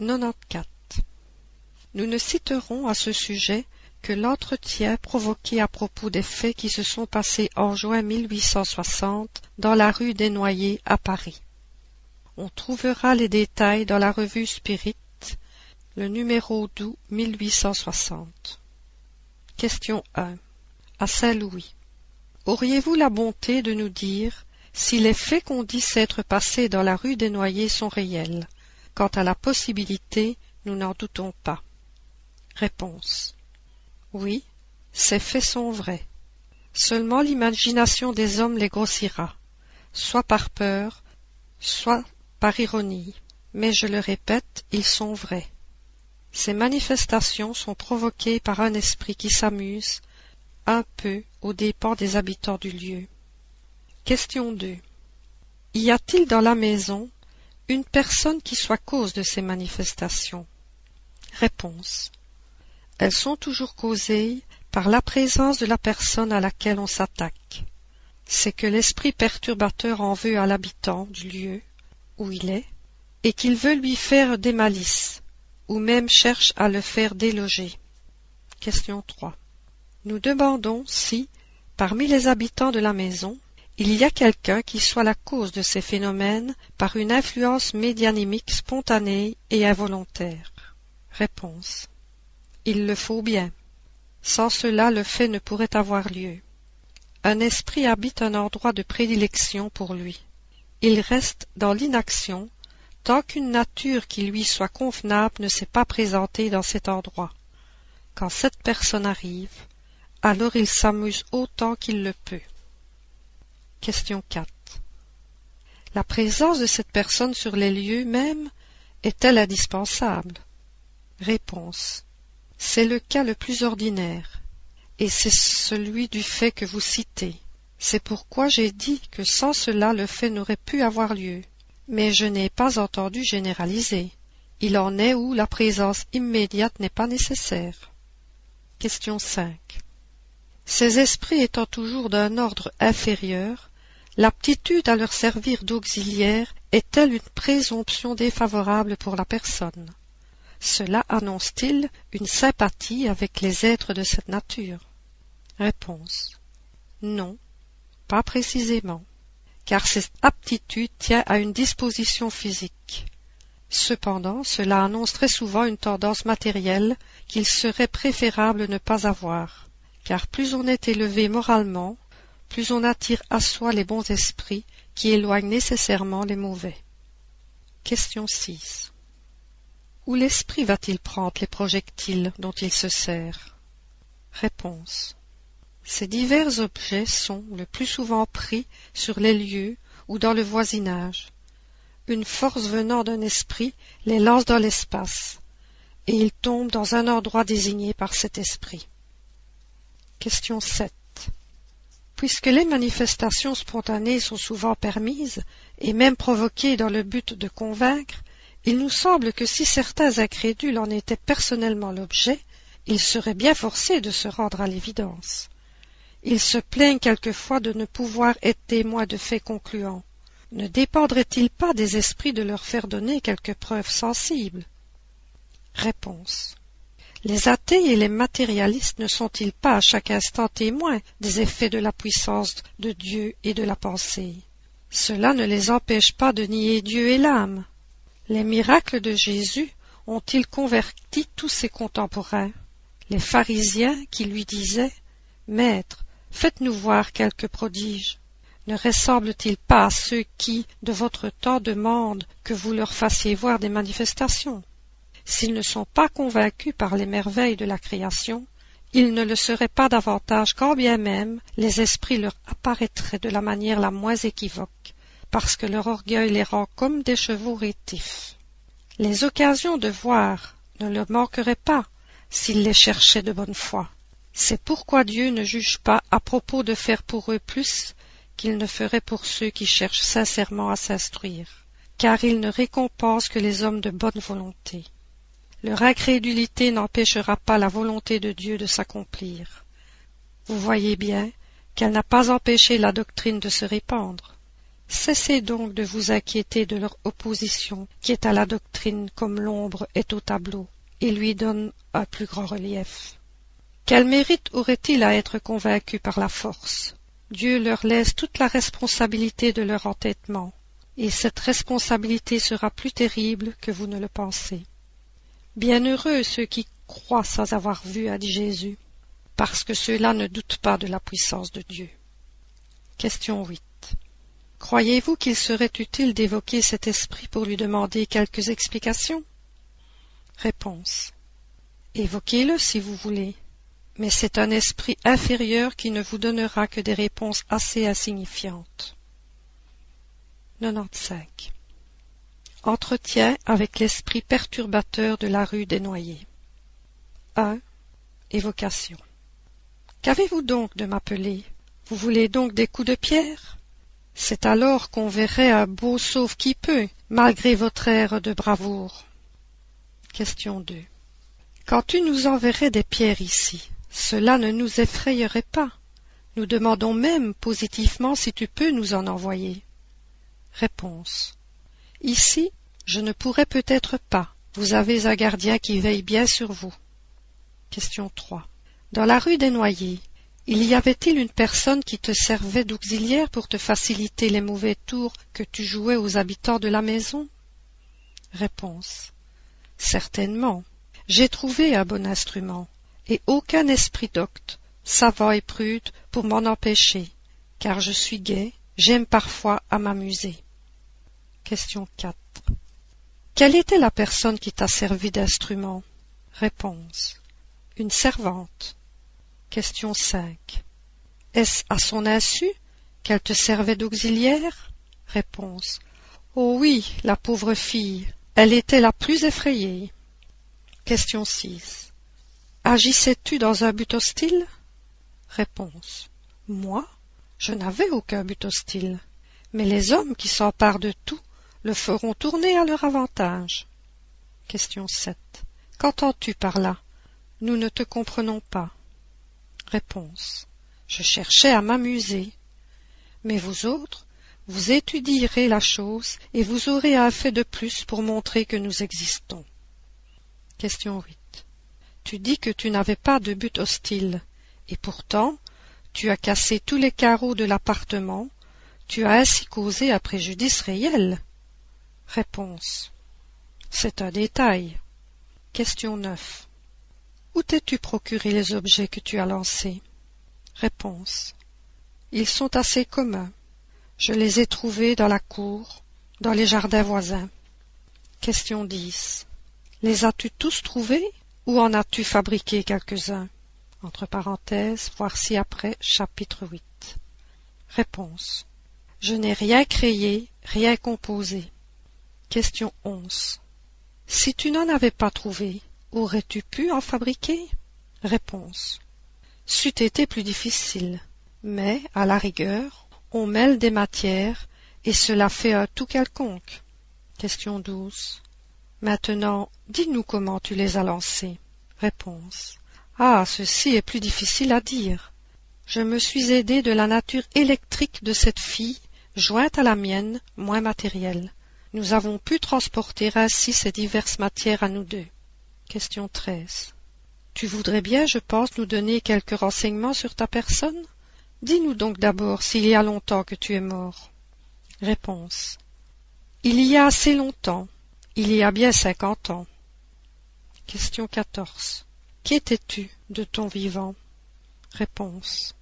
94. Nous ne citerons à ce sujet que l'entretien provoqué à propos des faits qui se sont passés en juin 1860 dans la rue des Noyers à Paris. On trouvera les détails dans la revue Spirit, le numéro d'août 1860. Question 1. À Saint-Louis. Auriez-vous la bonté de nous dire si les faits qu'on dit s'être passés dans la rue des Noyers sont réels? Quant à la possibilité, nous n'en doutons pas. Réponse. Oui, ces faits sont vrais. Seulement l'imagination des hommes les grossira, soit par peur, soit par ironie. Mais je le répète, ils sont vrais. Ces manifestations sont provoquées par un esprit qui s'amuse un peu aux dépens des habitants du lieu. Question 2. Y a-t-il dans la maison une personne qui soit cause de ces manifestations Réponse. Elles sont toujours causées par la présence de la personne à laquelle on s'attaque. C'est que l'esprit perturbateur en veut à l'habitant du lieu où il est, et qu'il veut lui faire des malices, ou même cherche à le faire déloger. Question 3. Nous demandons si, parmi les habitants de la maison, il y a quelqu'un qui soit la cause de ces phénomènes par une influence médianimique spontanée et involontaire. Réponse. Il le faut bien. Sans cela le fait ne pourrait avoir lieu. Un esprit habite un endroit de prédilection pour lui. Il reste dans l'inaction tant qu'une nature qui lui soit convenable ne s'est pas présentée dans cet endroit. Quand cette personne arrive, alors il s'amuse autant qu'il le peut. Question 4. La présence de cette personne sur les lieux mêmes est-elle indispensable? Réponse. C'est le cas le plus ordinaire, et c'est celui du fait que vous citez. C'est pourquoi j'ai dit que sans cela le fait n'aurait pu avoir lieu. Mais je n'ai pas entendu généraliser. Il en est où la présence immédiate n'est pas nécessaire. Question 5. Ces esprits étant toujours d'un ordre inférieur, l'aptitude à leur servir d'auxiliaire est-elle une présomption défavorable pour la personne? Cela annonce-t-il une sympathie avec les êtres de cette nature? Réponse. Non, pas précisément, car cette aptitude tient à une disposition physique. Cependant, cela annonce très souvent une tendance matérielle qu'il serait préférable ne pas avoir car plus on est élevé moralement, plus on attire à soi les bons esprits qui éloignent nécessairement les mauvais. Question 6. Où l'esprit va-t-il prendre les projectiles dont il se sert? Réponse. Ces divers objets sont le plus souvent pris sur les lieux ou dans le voisinage. Une force venant d'un esprit les lance dans l'espace, et ils tombent dans un endroit désigné par cet esprit. Question 7. Puisque les manifestations spontanées sont souvent permises, et même provoquées dans le but de convaincre, il nous semble que si certains incrédules en étaient personnellement l'objet, ils seraient bien forcés de se rendre à l'évidence. Ils se plaignent quelquefois de ne pouvoir être témoins de faits concluants. Ne dépendrait-il pas des esprits de leur faire donner quelques preuves sensibles? Réponse. Les athées et les matérialistes ne sont-ils pas à chaque instant témoins des effets de la puissance de Dieu et de la pensée? Cela ne les empêche pas de nier Dieu et l'âme. Les miracles de Jésus ont-ils converti tous ses contemporains? Les pharisiens qui lui disaient Maître, faites-nous voir quelques prodiges. Ne ressemble-t-il pas à ceux qui, de votre temps, demandent que vous leur fassiez voir des manifestations? S'ils ne sont pas convaincus par les merveilles de la création, ils ne le seraient pas davantage quand bien même les esprits leur apparaîtraient de la manière la moins équivoque, parce que leur orgueil les rend comme des chevaux rétifs. Les occasions de voir ne leur manqueraient pas s'ils les cherchaient de bonne foi. C'est pourquoi Dieu ne juge pas à propos de faire pour eux plus qu'il ne ferait pour ceux qui cherchent sincèrement à s'instruire, car il ne récompense que les hommes de bonne volonté. Leur incrédulité n'empêchera pas la volonté de Dieu de s'accomplir. Vous voyez bien qu'elle n'a pas empêché la doctrine de se répandre. Cessez donc de vous inquiéter de leur opposition, qui est à la doctrine comme l'ombre est au tableau, et lui donne un plus grand relief. Quel mérite aurait-il à être convaincu par la force? Dieu leur laisse toute la responsabilité de leur entêtement, et cette responsabilité sera plus terrible que vous ne le pensez. Bienheureux ceux qui croient sans avoir vu, dit Jésus, parce que ceux-là ne doutent pas de la puissance de Dieu. Question 8. Croyez-vous qu'il serait utile d'évoquer cet esprit pour lui demander quelques explications? Réponse. Évoquez-le si vous voulez, mais c'est un esprit inférieur qui ne vous donnera que des réponses assez insignifiantes. 95. Entretien avec l'esprit perturbateur de la rue des Noyers. 1. Évocation. Qu'avez-vous donc de m'appeler? Vous voulez donc des coups de pierre? C'est alors qu'on verrait un beau sauve qui peut, malgré votre air de bravoure. Question 2. Quand tu nous enverrais des pierres ici, cela ne nous effrayerait pas. Nous demandons même positivement si tu peux nous en envoyer. Réponse. Ici, je ne pourrais peut-être pas. Vous avez un gardien qui veille bien sur vous. Question 3. Dans la rue des Noyers, il y avait-il une personne qui te servait d'auxiliaire pour te faciliter les mauvais tours que tu jouais aux habitants de la maison? Réponse. Certainement. J'ai trouvé un bon instrument, et aucun esprit docte, savant et prude, pour m'en empêcher, car je suis gai, j'aime parfois à m'amuser. Question 4. Quelle était la personne qui t'a servi d'instrument? Réponse. Une servante. Question 5. Est-ce à son insu qu'elle te servait d'auxiliaire? Réponse. Oh oui, la pauvre fille, elle était la plus effrayée. Question 6. Agissais-tu dans un but hostile? Réponse. Moi Je n'avais aucun but hostile, mais les hommes qui s'emparent de tout le feront tourner à leur avantage. Question 7. Qu'entends-tu par là? Nous ne te comprenons pas. Réponse. Je cherchais à m'amuser. Mais vous autres, vous étudierez la chose et vous aurez un fait de plus pour montrer que nous existons. Question 8. Tu dis que tu n'avais pas de but hostile, et pourtant tu as cassé tous les carreaux de l'appartement, tu as ainsi causé un préjudice réel. Réponse. C'est un détail. Question 9. Où t'es-tu procuré les objets que tu as lancés? Réponse. Ils sont assez communs. Je les ai trouvés dans la cour, dans les jardins voisins. Question 10. Les as-tu tous trouvés ou en as-tu fabriqué quelques-uns? Entre parenthèses, voir ci-après, chapitre 8. Réponse. Je n'ai rien créé, rien composé. Question 11. Si tu n'en avais pas trouvé, Aurais-tu pu en fabriquer? Réponse. C'eût été plus difficile, mais, à la rigueur, on mêle des matières, et cela fait un tout quelconque. Question 12. Maintenant, dis-nous comment tu les as lancés. Réponse. Ah, ceci est plus difficile à dire. Je me suis aidé de la nature électrique de cette fille, jointe à la mienne, moins matérielle. Nous avons pu transporter ainsi ces diverses matières à nous deux. Question 13. Tu voudrais bien, je pense, nous donner quelques renseignements sur ta personne? Dis-nous donc d'abord s'il y a longtemps que tu es mort. Réponse. Il y a assez longtemps. Il y a bien cinquante ans. Question 14. Qu'étais-tu de ton vivant? Réponse.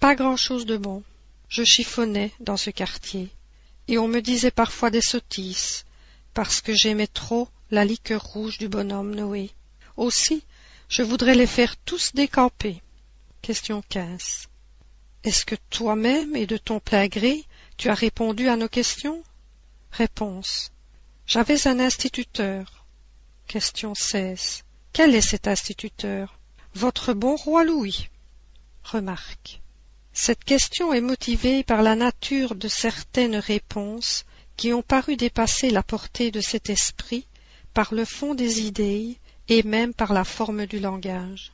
Pas grand-chose de bon. Je chiffonnais dans ce quartier, et on me disait parfois des sottises, parce que j'aimais trop la liqueur rouge du bonhomme Noé. Aussi, je voudrais les faire tous décamper. Question 15. Est-ce que toi-même et de ton plein gré, tu as répondu à nos questions? Réponse. J'avais un instituteur. Question 16. Quel est cet instituteur? Votre bon roi Louis. Remarque. Cette question est motivée par la nature de certaines réponses qui ont paru dépasser la portée de cet esprit par le fond des idées et même par la forme du langage.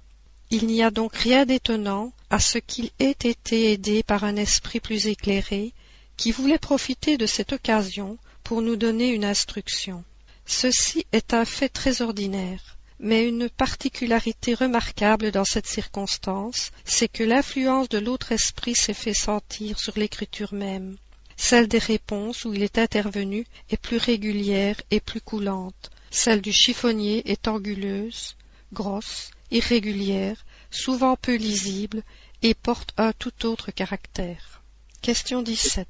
Il n'y a donc rien d'étonnant à ce qu'il ait été aidé par un esprit plus éclairé qui voulait profiter de cette occasion pour nous donner une instruction. Ceci est un fait très ordinaire, mais une particularité remarquable dans cette circonstance, c'est que l'influence de l'autre esprit s'est fait sentir sur l'écriture même. Celle des réponses où il est intervenu est plus régulière et plus coulante. Celle du chiffonnier est anguleuse, grosse, irrégulière, souvent peu lisible et porte un tout autre caractère. Question 17.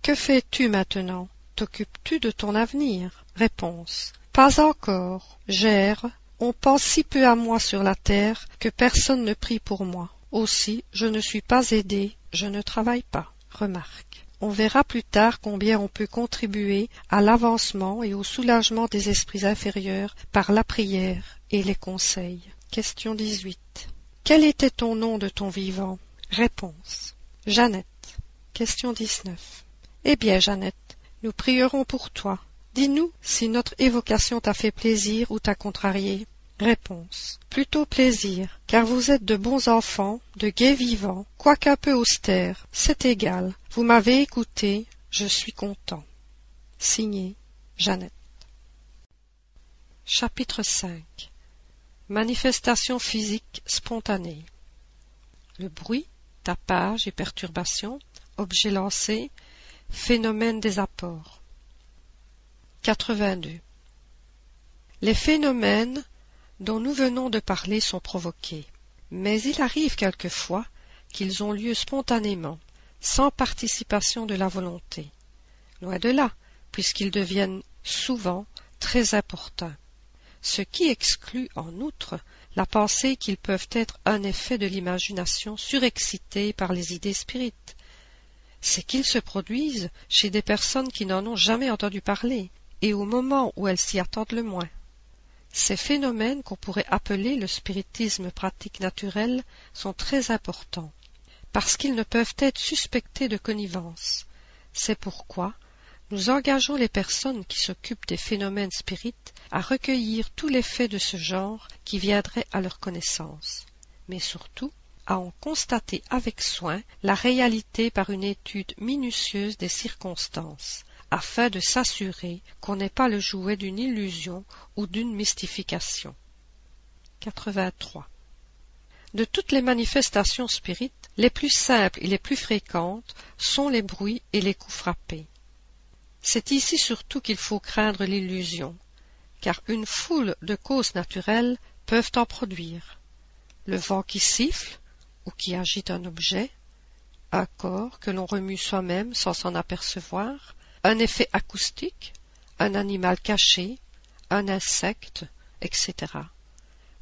Que fais-tu maintenant? T'occupes-tu de ton avenir? Réponse. Pas encore. J'erre. On pense si peu à moi sur la terre que personne ne prie pour moi. Aussi, je ne suis pas aidé, je ne travaille pas. Remarque. On verra plus tard combien on peut contribuer à l'avancement et au soulagement des esprits inférieurs par la prière et les conseils. Question 18. Quel était ton nom de ton vivant? Réponse. Jeannette. Question 19. Eh bien, Jeannette, nous prierons pour toi. Dis-nous si notre évocation t'a fait plaisir ou t'a contrarié. Réponse. Plutôt plaisir, car vous êtes de bons enfants, de gais vivants, quoiqu'un peu austères. C'est égal. Vous m'avez écouté, je suis content. Signé Jeannette. Chapitre 5 Manifestation physique spontanée Le bruit, tapage et perturbation, objet lancé, phénomène des apports. 82. Les phénomènes dont nous venons de parler sont provoqués, mais il arrive quelquefois qu'ils ont lieu spontanément, sans participation de la volonté. Loin de là, puisqu'ils deviennent souvent très importants, ce qui exclut en outre la pensée qu'ils peuvent être un effet de l'imagination surexcitée par les idées spirites. C'est qu'ils se produisent chez des personnes qui n'en ont jamais entendu parler, et au moment où elles s'y attendent le moins. Ces phénomènes qu'on pourrait appeler le spiritisme pratique naturel sont très importants, parce qu'ils ne peuvent être suspectés de connivence. C'est pourquoi nous engageons les personnes qui s'occupent des phénomènes spirites à recueillir tous les faits de ce genre qui viendraient à leur connaissance, mais surtout à en constater avec soin la réalité par une étude minutieuse des circonstances, afin de s'assurer qu'on n'est pas le jouet d'une illusion ou d'une mystification. 83. De toutes les manifestations spirites, les plus simples et les plus fréquentes sont les bruits et les coups frappés. C'est ici surtout qu'il faut craindre l'illusion, car une foule de causes naturelles peuvent en produire. Le vent qui siffle ou qui agite un objet, un corps que l'on remue soi-même sans s'en apercevoir, un effet acoustique, un animal caché, un insecte, etc.,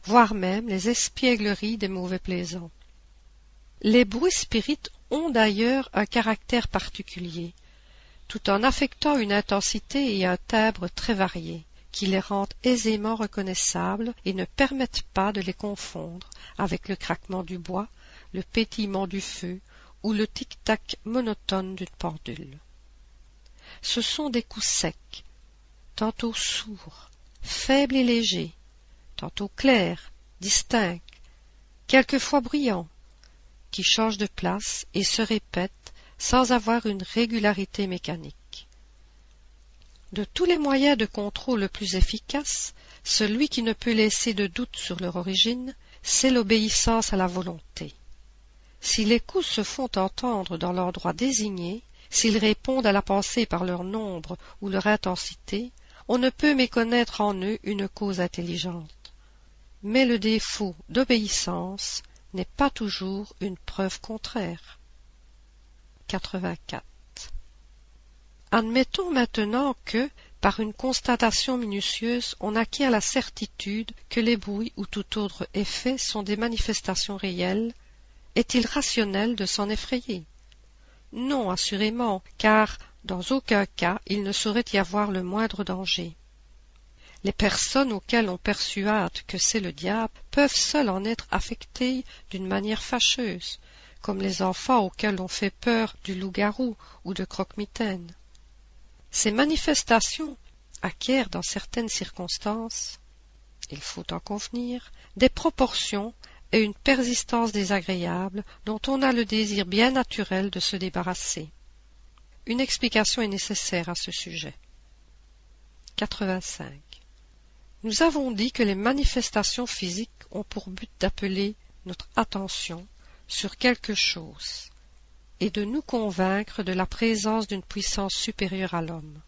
voire même les espiègleries des mauvais plaisants. Les bruits spirites ont d'ailleurs un caractère particulier, tout en affectant une intensité et un timbre très variés, qui les rendent aisément reconnaissables et ne permettent pas de les confondre avec le craquement du bois, le pétillement du feu ou le tic-tac monotone d'une pendule ce sont des coups secs, tantôt sourds, faibles et légers, tantôt clairs, distincts, quelquefois bruyants, qui changent de place et se répètent sans avoir une régularité mécanique. De tous les moyens de contrôle le plus efficace, celui qui ne peut laisser de doute sur leur origine, c'est l'obéissance à la volonté. Si les coups se font entendre dans l'endroit désigné, S'ils répondent à la pensée par leur nombre ou leur intensité, on ne peut méconnaître en eux une cause intelligente. Mais le défaut d'obéissance n'est pas toujours une preuve contraire. 84. Admettons maintenant que, par une constatation minutieuse, on acquiert la certitude que les bruits ou tout autre effet sont des manifestations réelles, est-il rationnel de s'en effrayer? Non, assurément, car dans aucun cas il ne saurait y avoir le moindre danger. Les personnes auxquelles on persuade que c'est le diable peuvent seules en être affectées d'une manière fâcheuse, comme les enfants auxquels on fait peur du loup-garou ou de croque-mitaine. Ces manifestations acquièrent dans certaines circonstances, il faut en convenir, des proportions et une persistance désagréable dont on a le désir bien naturel de se débarrasser. Une explication est nécessaire à ce sujet. 85. Nous avons dit que les manifestations physiques ont pour but d'appeler notre attention sur quelque chose et de nous convaincre de la présence d'une puissance supérieure à l'homme.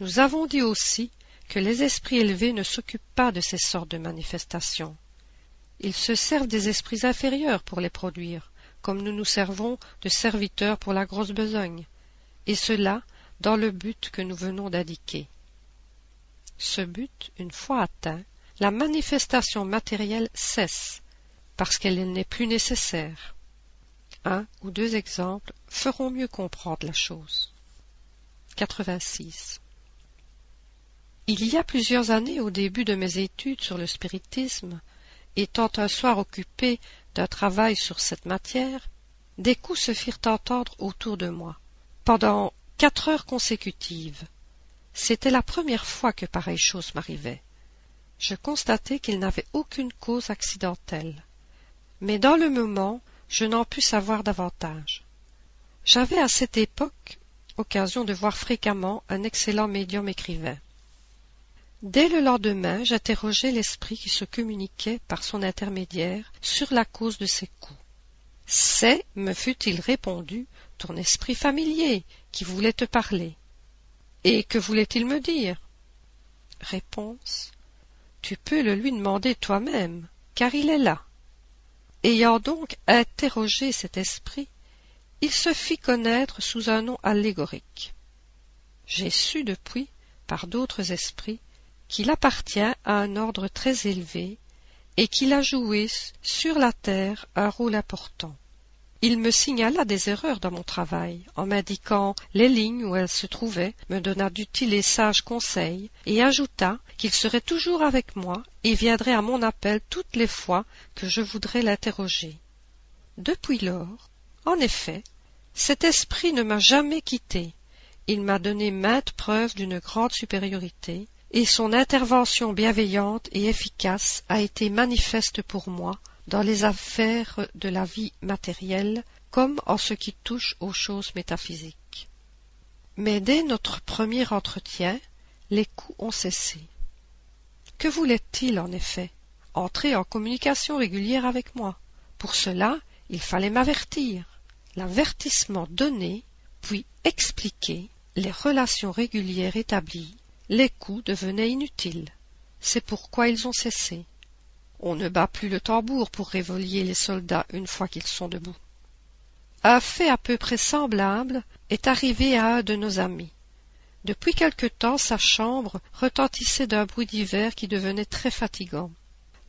Nous avons dit aussi que les esprits élevés ne s'occupent pas de ces sortes de manifestations. Ils se servent des esprits inférieurs pour les produire, comme nous nous servons de serviteurs pour la grosse besogne, et cela dans le but que nous venons d'indiquer. Ce but, une fois atteint, la manifestation matérielle cesse, parce qu'elle n'est plus nécessaire. Un ou deux exemples feront mieux comprendre la chose. 86. Il y a plusieurs années, au début de mes études sur le spiritisme, étant un soir occupé d'un travail sur cette matière, des coups se firent entendre autour de moi, pendant quatre heures consécutives. C'était la première fois que pareille chose m'arrivait. Je constatai qu'il n'avait aucune cause accidentelle. Mais dans le moment, je n'en pus savoir davantage. J'avais à cette époque occasion de voir fréquemment un excellent médium écrivain. Dès le lendemain, j'interrogeai l'esprit qui se communiquait par son intermédiaire sur la cause de ces coups. C'est, me fut-il répondu, ton esprit familier qui voulait te parler. Et que voulait-il me dire? Réponse. Tu peux le lui demander toi-même, car il est là. Ayant donc interrogé cet esprit, il se fit connaître sous un nom allégorique. J'ai su depuis, par d'autres esprits, qu'il appartient à un ordre très élevé et qu'il a joué sur la terre un rôle important. Il me signala des erreurs dans mon travail, en m'indiquant les lignes où elles se trouvaient, me donna d'utiles et sages conseils, et ajouta qu'il serait toujours avec moi et viendrait à mon appel toutes les fois que je voudrais l'interroger. Depuis lors, en effet, cet esprit ne m'a jamais quitté. Il m'a donné maintes preuves d'une grande supériorité, et son intervention bienveillante et efficace a été manifeste pour moi dans les affaires de la vie matérielle comme en ce qui touche aux choses métaphysiques. Mais dès notre premier entretien, les coups ont cessé. Que voulait-il en effet Entrer en communication régulière avec moi? Pour cela, il fallait m'avertir. L'avertissement donné, puis expliqué, les relations régulières établies, les coups devenaient inutiles. C'est pourquoi ils ont cessé. On ne bat plus le tambour pour réveiller les soldats une fois qu'ils sont debout. Un fait à peu près semblable est arrivé à un de nos amis. Depuis quelque temps sa chambre retentissait d'un bruit divers qui devenait très fatigant.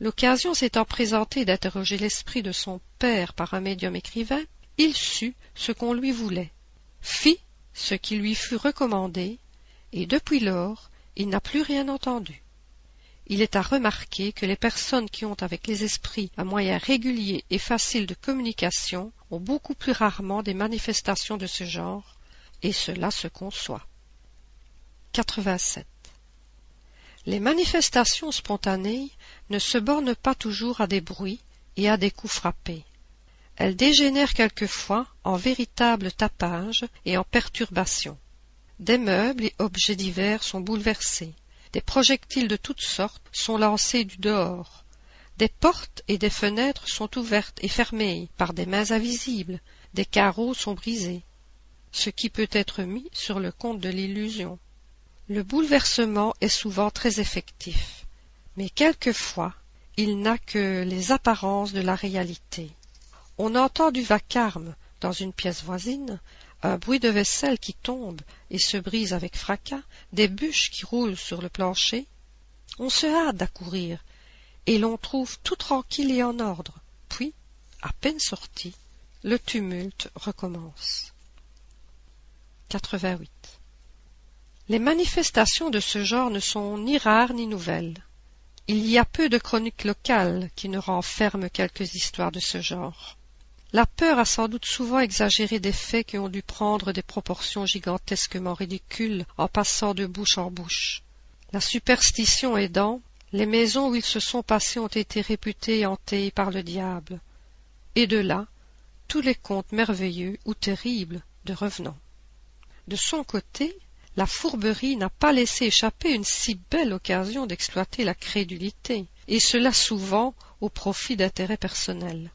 L'occasion s'étant présentée d'interroger l'esprit de son père par un médium écrivain, il sut ce qu'on lui voulait, fit ce qui lui fut recommandé, et depuis lors il n'a plus rien entendu. Il est à remarquer que les personnes qui ont avec les esprits un moyen régulier et facile de communication ont beaucoup plus rarement des manifestations de ce genre, et cela se conçoit. 87. Les manifestations spontanées ne se bornent pas toujours à des bruits et à des coups frappés. Elles dégénèrent quelquefois en véritables tapages et en perturbations. Des meubles et objets divers sont bouleversés, des projectiles de toutes sortes sont lancés du dehors, des portes et des fenêtres sont ouvertes et fermées par des mains invisibles, des carreaux sont brisés, ce qui peut être mis sur le compte de l'illusion. Le bouleversement est souvent très effectif, mais quelquefois il n'a que les apparences de la réalité. On entend du vacarme dans une pièce voisine, un bruit de vaisselle qui tombe et se brise avec fracas, des bûches qui roulent sur le plancher. On se hâte d'accourir, et l'on trouve tout tranquille et en ordre. Puis, à peine sorti, le tumulte recommence. 88. Les manifestations de ce genre ne sont ni rares ni nouvelles. Il y a peu de chroniques locales qui ne renferment quelques histoires de ce genre. La peur a sans doute souvent exagéré des faits qui ont dû prendre des proportions gigantesquement ridicules en passant de bouche en bouche. La superstition aidant, les maisons où ils se sont passés ont été réputées hantées par le diable. Et de là, tous les contes merveilleux ou terribles de revenants. De son côté, la fourberie n'a pas laissé échapper une si belle occasion d'exploiter la crédulité, et cela souvent au profit d'intérêts personnels.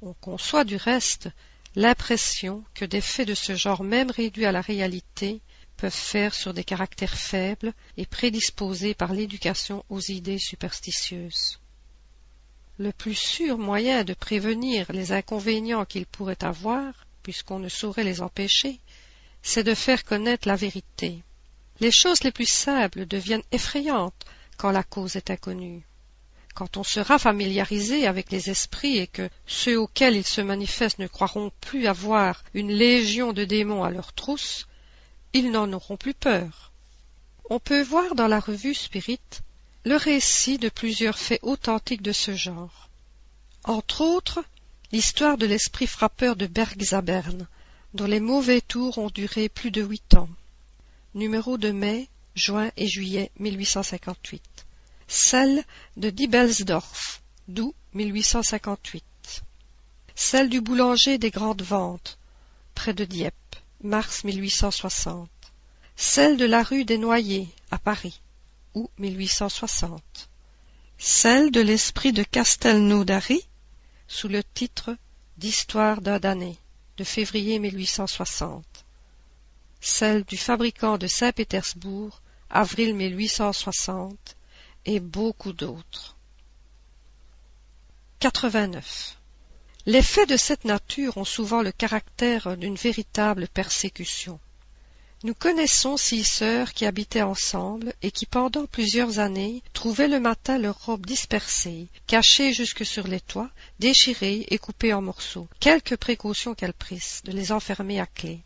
On conçoit du reste l'impression que des faits de ce genre même réduits à la réalité peuvent faire sur des caractères faibles et prédisposés par l'éducation aux idées superstitieuses. Le plus sûr moyen de prévenir les inconvénients qu'ils pourraient avoir, puisqu'on ne saurait les empêcher, c'est de faire connaître la vérité. Les choses les plus simples deviennent effrayantes quand la cause est inconnue. Quand on sera familiarisé avec les esprits et que ceux auxquels ils se manifestent ne croiront plus avoir une légion de démons à leur trousse, ils n'en auront plus peur. On peut voir dans la revue Spirit le récit de plusieurs faits authentiques de ce genre. Entre autres, l'histoire de l'esprit frappeur de Bergzabern, dont les mauvais tours ont duré plus de huit ans. Numéro de mai, juin et juillet 1858. Celle de Diebelsdorf, d'août 1858. Celle du boulanger des Grandes Ventes, près de Dieppe, mars 1860. Celle de la rue des Noyers, à Paris, août 1860. Celle de l'esprit de Castelnaudary, sous le titre d'Histoire d'un damné, de février 1860. Celle du fabricant de Saint-Pétersbourg, avril 1860, et beaucoup d'autres. 89. Les faits de cette nature ont souvent le caractère d'une véritable persécution. Nous connaissons six sœurs qui habitaient ensemble et qui pendant plusieurs années trouvaient le matin leurs robes dispersées, cachées jusque sur les toits, déchirées et coupées en morceaux, quelque précaution qu'elles prissent de les enfermer à clé.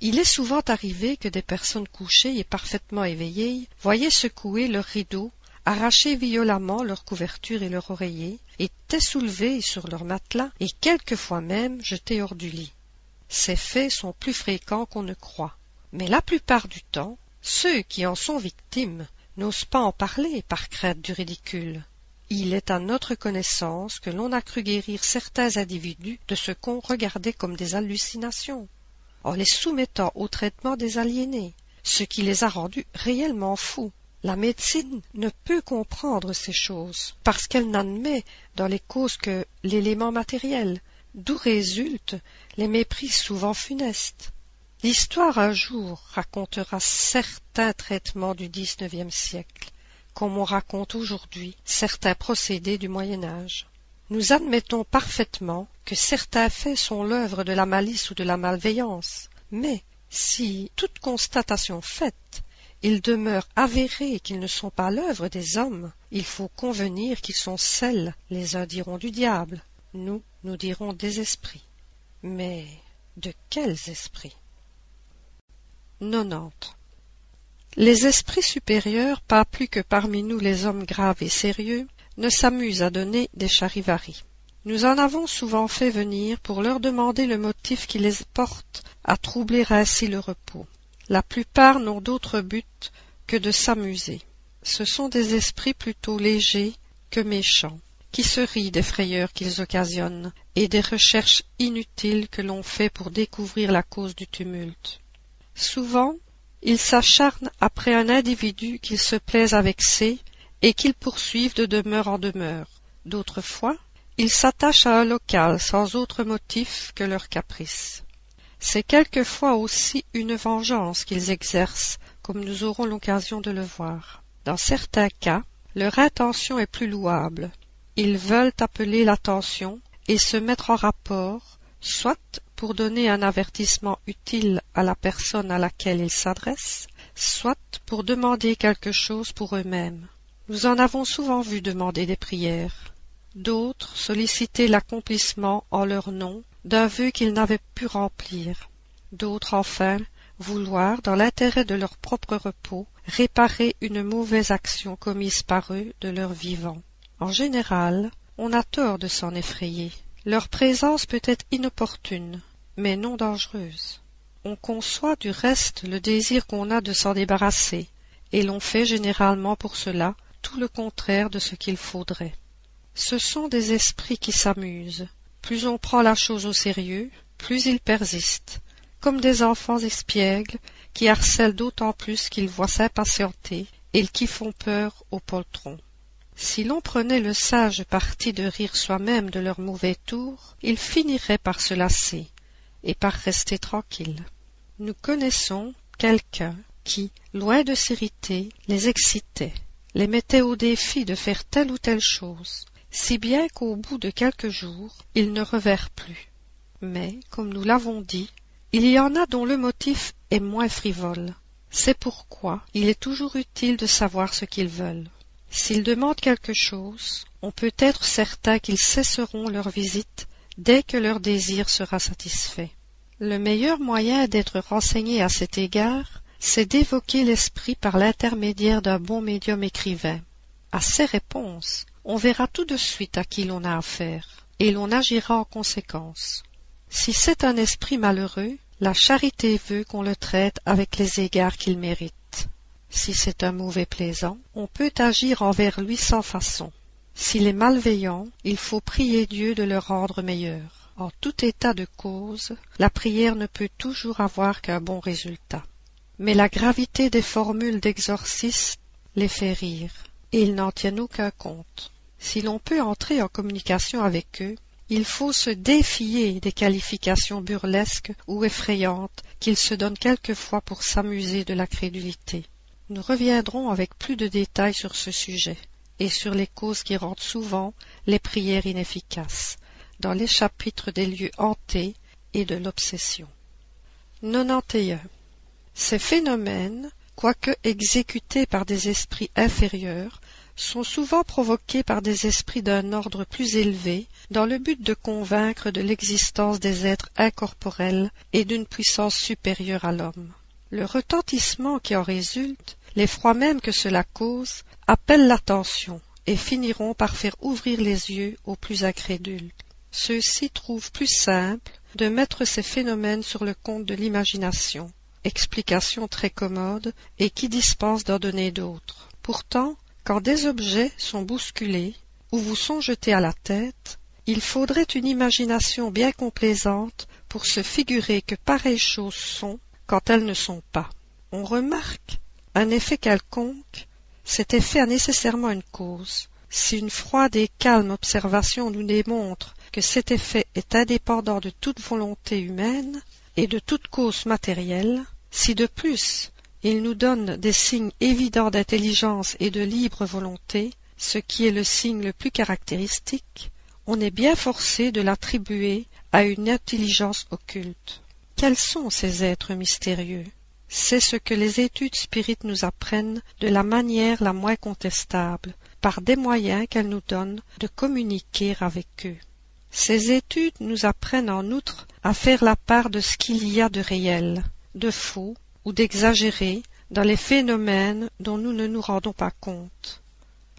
Il est souvent arrivé que des personnes couchées et parfaitement éveillées voyaient secouer leurs rideaux, arracher violemment leurs couvertures et leurs oreillers, étaient soulevées sur leurs matelas et quelquefois même jetées hors du lit. Ces faits sont plus fréquents qu'on ne croit. Mais la plupart du temps, ceux qui en sont victimes n'osent pas en parler par crainte du ridicule. Il est à notre connaissance que l'on a cru guérir certains individus de ce qu'on regardait comme des hallucinations, en les soumettant au traitement des aliénés, ce qui les a rendus réellement fous. La médecine ne peut comprendre ces choses, parce qu'elle n'admet dans les causes que l'élément matériel, d'où résultent les méprises souvent funestes. L'histoire un jour racontera certains traitements du XIXe siècle, comme on raconte aujourd'hui certains procédés du Moyen Âge. Nous admettons parfaitement que certains faits sont l'œuvre de la malice ou de la malveillance, mais si, toute constatation faite, il demeure avéré qu'ils ne sont pas l'œuvre des hommes, il faut convenir qu'ils sont celles, les uns diront du diable, nous, nous dirons des esprits. Mais de quels esprits? Les esprits supérieurs, pas plus que parmi nous les hommes graves et sérieux, ne s'amusent à donner des charivaris. Nous en avons souvent fait venir pour leur demander le motif qui les porte à troubler ainsi le repos. La plupart n'ont d'autre but que de s'amuser. Ce sont des esprits plutôt légers que méchants, qui se rient des frayeurs qu'ils occasionnent et des recherches inutiles que l'on fait pour découvrir la cause du tumulte. Souvent, ils s'acharnent après un individu qu'ils se plaisent à vexer et qu'ils poursuivent de demeure en demeure. D'autres fois, ils s'attachent à un local sans autre motif que leur caprice. C'est quelquefois aussi une vengeance qu'ils exercent, comme nous aurons l'occasion de le voir. Dans certains cas, leur intention est plus louable. Ils veulent appeler l'attention et se mettre en rapport, soit pour donner un avertissement utile à la personne à laquelle ils s'adressent, soit pour demander quelque chose pour eux-mêmes. Nous en avons souvent vu demander des prières, d'autres solliciter l'accomplissement en leur nom d'un vœu qu'ils n'avaient pu remplir, d'autres enfin vouloir, dans l'intérêt de leur propre repos, réparer une mauvaise action commise par eux de leur vivant. En général, on a tort de s'en effrayer. Leur présence peut être inopportune, mais non dangereuse. On conçoit du reste le désir qu'on a de s'en débarrasser, et l'on fait généralement pour cela tout le contraire de ce qu'il faudrait. Ce sont des esprits qui s'amusent. Plus on prend la chose au sérieux, plus ils persistent. comme des enfants espiègles qui harcèlent d'autant plus qu'ils voient s'impatienter et qui font peur aux poltrons. Si l'on prenait le sage parti de rire soi-même de leurs mauvais tours, ils finiraient par se lasser et par rester tranquilles. Nous connaissons quelqu'un qui, loin de s'irriter, les excitait, les mettait au défi de faire telle ou telle chose, si bien qu'au bout de quelques jours, ils ne revinrent plus. Mais, comme nous l'avons dit, il y en a dont le motif est moins frivole. C'est pourquoi il est toujours utile de savoir ce qu'ils veulent. S'ils demandent quelque chose, on peut être certain qu'ils cesseront leur visite dès que leur désir sera satisfait. Le meilleur moyen d'être renseigné à cet égard, c'est d'évoquer l'esprit par l'intermédiaire d'un bon médium écrivain. À ces réponses, on verra tout de suite à qui l'on a affaire, et l'on agira en conséquence. Si c'est un esprit malheureux, la charité veut qu'on le traite avec les égards qu'il mérite. Si c'est un mauvais plaisant, on peut agir envers lui sans façon. S'il est malveillant, il faut prier Dieu de le rendre meilleur. En tout état de cause, la prière ne peut toujours avoir qu'un bon résultat. Mais la gravité des formules d'exorcisme les fait rire, et ils n'en tiennent aucun compte. Si l'on peut entrer en communication avec eux, il faut se défier des qualifications burlesques ou effrayantes qu'ils se donnent quelquefois pour s'amuser de la crédulité. Nous reviendrons avec plus de détails sur ce sujet et sur les causes qui rendent souvent les prières inefficaces, dans les chapitres des lieux hantés et de l'obsession. 91. Ces phénomènes, quoique exécutés par des esprits inférieurs, sont souvent provoqués par des esprits d'un ordre plus élevé dans le but de convaincre de l'existence des êtres incorporels et d'une puissance supérieure à l'homme. Le retentissement qui en résulte, l'effroi même que cela cause, appellent l'attention et finiront par faire ouvrir les yeux aux plus incrédules. Ceux-ci trouvent plus simple de mettre ces phénomènes sur le compte de l'imagination, explication très commode et qui dispense d'en donner d'autres. Pourtant, quand des objets sont bousculés ou vous sont jetés à la tête, il faudrait une imagination bien complaisante pour se figurer que pareilles choses sont quand elles ne sont pas. On remarque un effet quelconque, cet effet a nécessairement une cause. Si une froide et calme observation nous démontre que cet effet est indépendant de toute volonté humaine et de toute cause matérielle, si de plus il nous donne des signes évidents d'intelligence et de libre volonté, ce qui est le signe le plus caractéristique, on est bien forcé de l'attribuer à une intelligence occulte. Quels sont ces êtres mystérieux? C'est ce que les études spirites nous apprennent de la manière la moins contestable, par des moyens qu'elles nous donnent de communiquer avec eux. Ces études nous apprennent en outre à faire la part de ce qu'il y a de réel, de faux, ou d'exagérer dans les phénomènes dont nous ne nous rendons pas compte.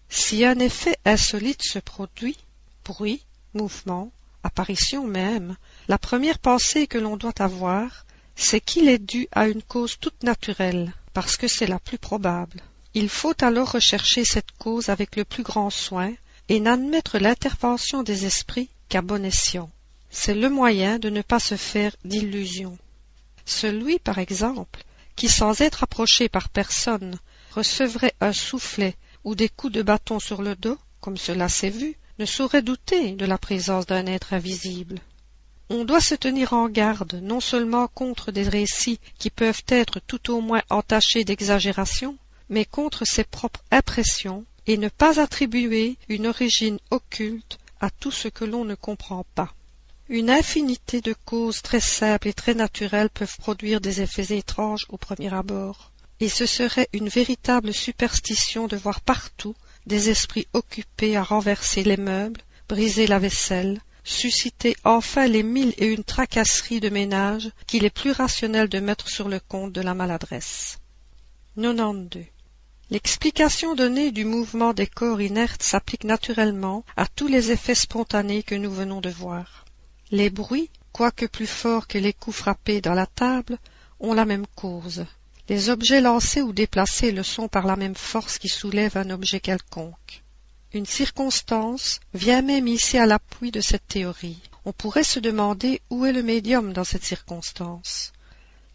Si un effet insolite se produit, bruit, mouvement, apparition même, la première pensée que l'on doit avoir, c'est qu'il est dû à une cause toute naturelle, parce que c'est la plus probable. Il faut alors rechercher cette cause avec le plus grand soin et n'admettre l'intervention des esprits qu'à bon escient. C'est le moyen de ne pas se faire d'illusions. Celui, par exemple, qui sans être approché par personne recevrait un soufflet ou des coups de bâton sur le dos, comme cela s'est vu, ne saurait douter de la présence d'un être invisible. On doit se tenir en garde non seulement contre des récits qui peuvent être tout au moins entachés d'exagération, mais contre ses propres impressions, et ne pas attribuer une origine occulte à tout ce que l'on ne comprend pas. Une infinité de causes très simples et très naturelles peuvent produire des effets étranges au premier abord, et ce serait une véritable superstition de voir partout des esprits occupés à renverser les meubles, briser la vaisselle, susciter enfin les mille et une tracasseries de ménage qu'il est plus rationnel de mettre sur le compte de la maladresse. 92. L'explication donnée du mouvement des corps inertes s'applique naturellement à tous les effets spontanés que nous venons de voir. Les bruits, quoique plus forts que les coups frappés dans la table, ont la même cause. Les objets lancés ou déplacés le sont par la même force qui soulève un objet quelconque. Une circonstance vient même ici à l'appui de cette théorie. On pourrait se demander où est le médium dans cette circonstance.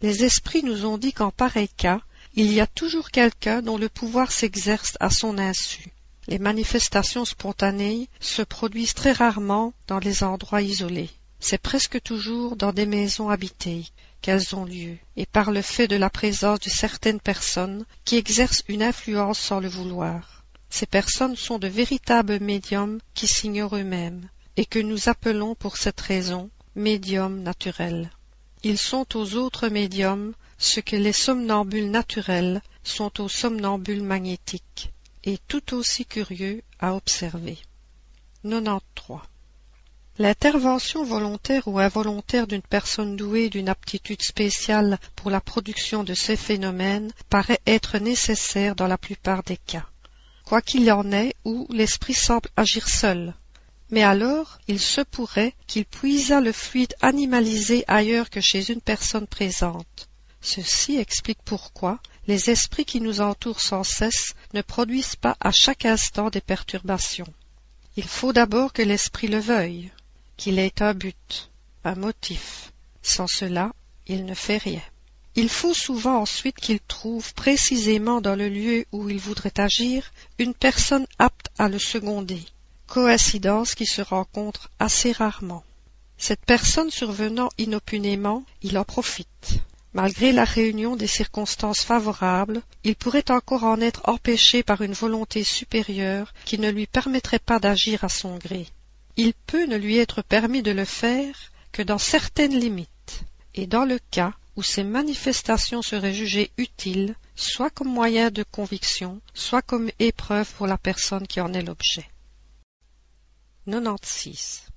Les esprits nous ont dit qu'en pareil cas, il y a toujours quelqu'un dont le pouvoir s'exerce à son insu. Les manifestations spontanées se produisent très rarement dans les endroits isolés. C'est presque toujours dans des maisons habitées qu'elles ont lieu, et par le fait de la présence de certaines personnes qui exercent une influence sans le vouloir. Ces personnes sont de véritables médiums qui s'ignorent eux-mêmes, et que nous appelons pour cette raison médiums naturels. Ils sont aux autres médiums ce que les somnambules naturels sont aux somnambules magnétiques et tout aussi curieux à observer. 93. L'intervention volontaire ou involontaire d'une personne douée d'une aptitude spéciale pour la production de ces phénomènes paraît être nécessaire dans la plupart des cas, quoi qu'il en ait où l'esprit semble agir seul. Mais alors, il se pourrait qu'il puisât le fluide animalisé ailleurs que chez une personne présente. Ceci explique pourquoi, les esprits qui nous entourent sans cesse ne produisent pas à chaque instant des perturbations. Il faut d'abord que l'esprit le veuille, qu'il ait un but, un motif. Sans cela, il ne fait rien. Il faut souvent ensuite qu'il trouve précisément dans le lieu où il voudrait agir une personne apte à le seconder, coïncidence qui se rencontre assez rarement. Cette personne survenant inopinément, il en profite. Malgré la réunion des circonstances favorables, il pourrait encore en être empêché par une volonté supérieure qui ne lui permettrait pas d'agir à son gré. Il peut ne lui être permis de le faire que dans certaines limites, et dans le cas où ces manifestations seraient jugées utiles, soit comme moyen de conviction, soit comme épreuve pour la personne qui en est l'objet. 96.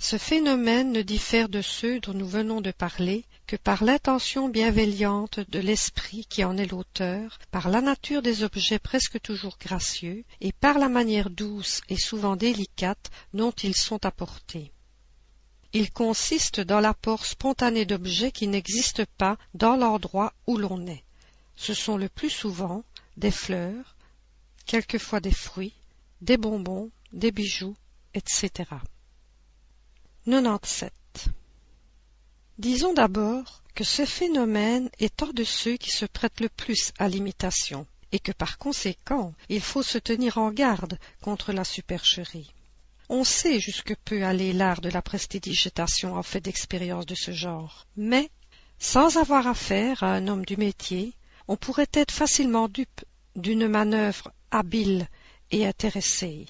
Ce phénomène ne diffère de ceux dont nous venons de parler que par l'intention bienveillante de l'esprit qui en est l'auteur, par la nature des objets presque toujours gracieux, et par la manière douce et souvent délicate dont ils sont apportés. Il consiste dans l'apport spontané d'objets qui n'existent pas dans l'endroit où l'on est. Ce sont le plus souvent des fleurs, quelquefois des fruits, des bonbons, des bijoux, etc. 97. Disons d'abord que ce phénomène est un de ceux qui se prêtent le plus à l'imitation, et que par conséquent il faut se tenir en garde contre la supercherie. On sait jusque peut aller l'art de la prestidigitation en fait d'expériences de ce genre, mais sans avoir affaire à un homme du métier, on pourrait être facilement dupe d'une manœuvre habile et intéressée.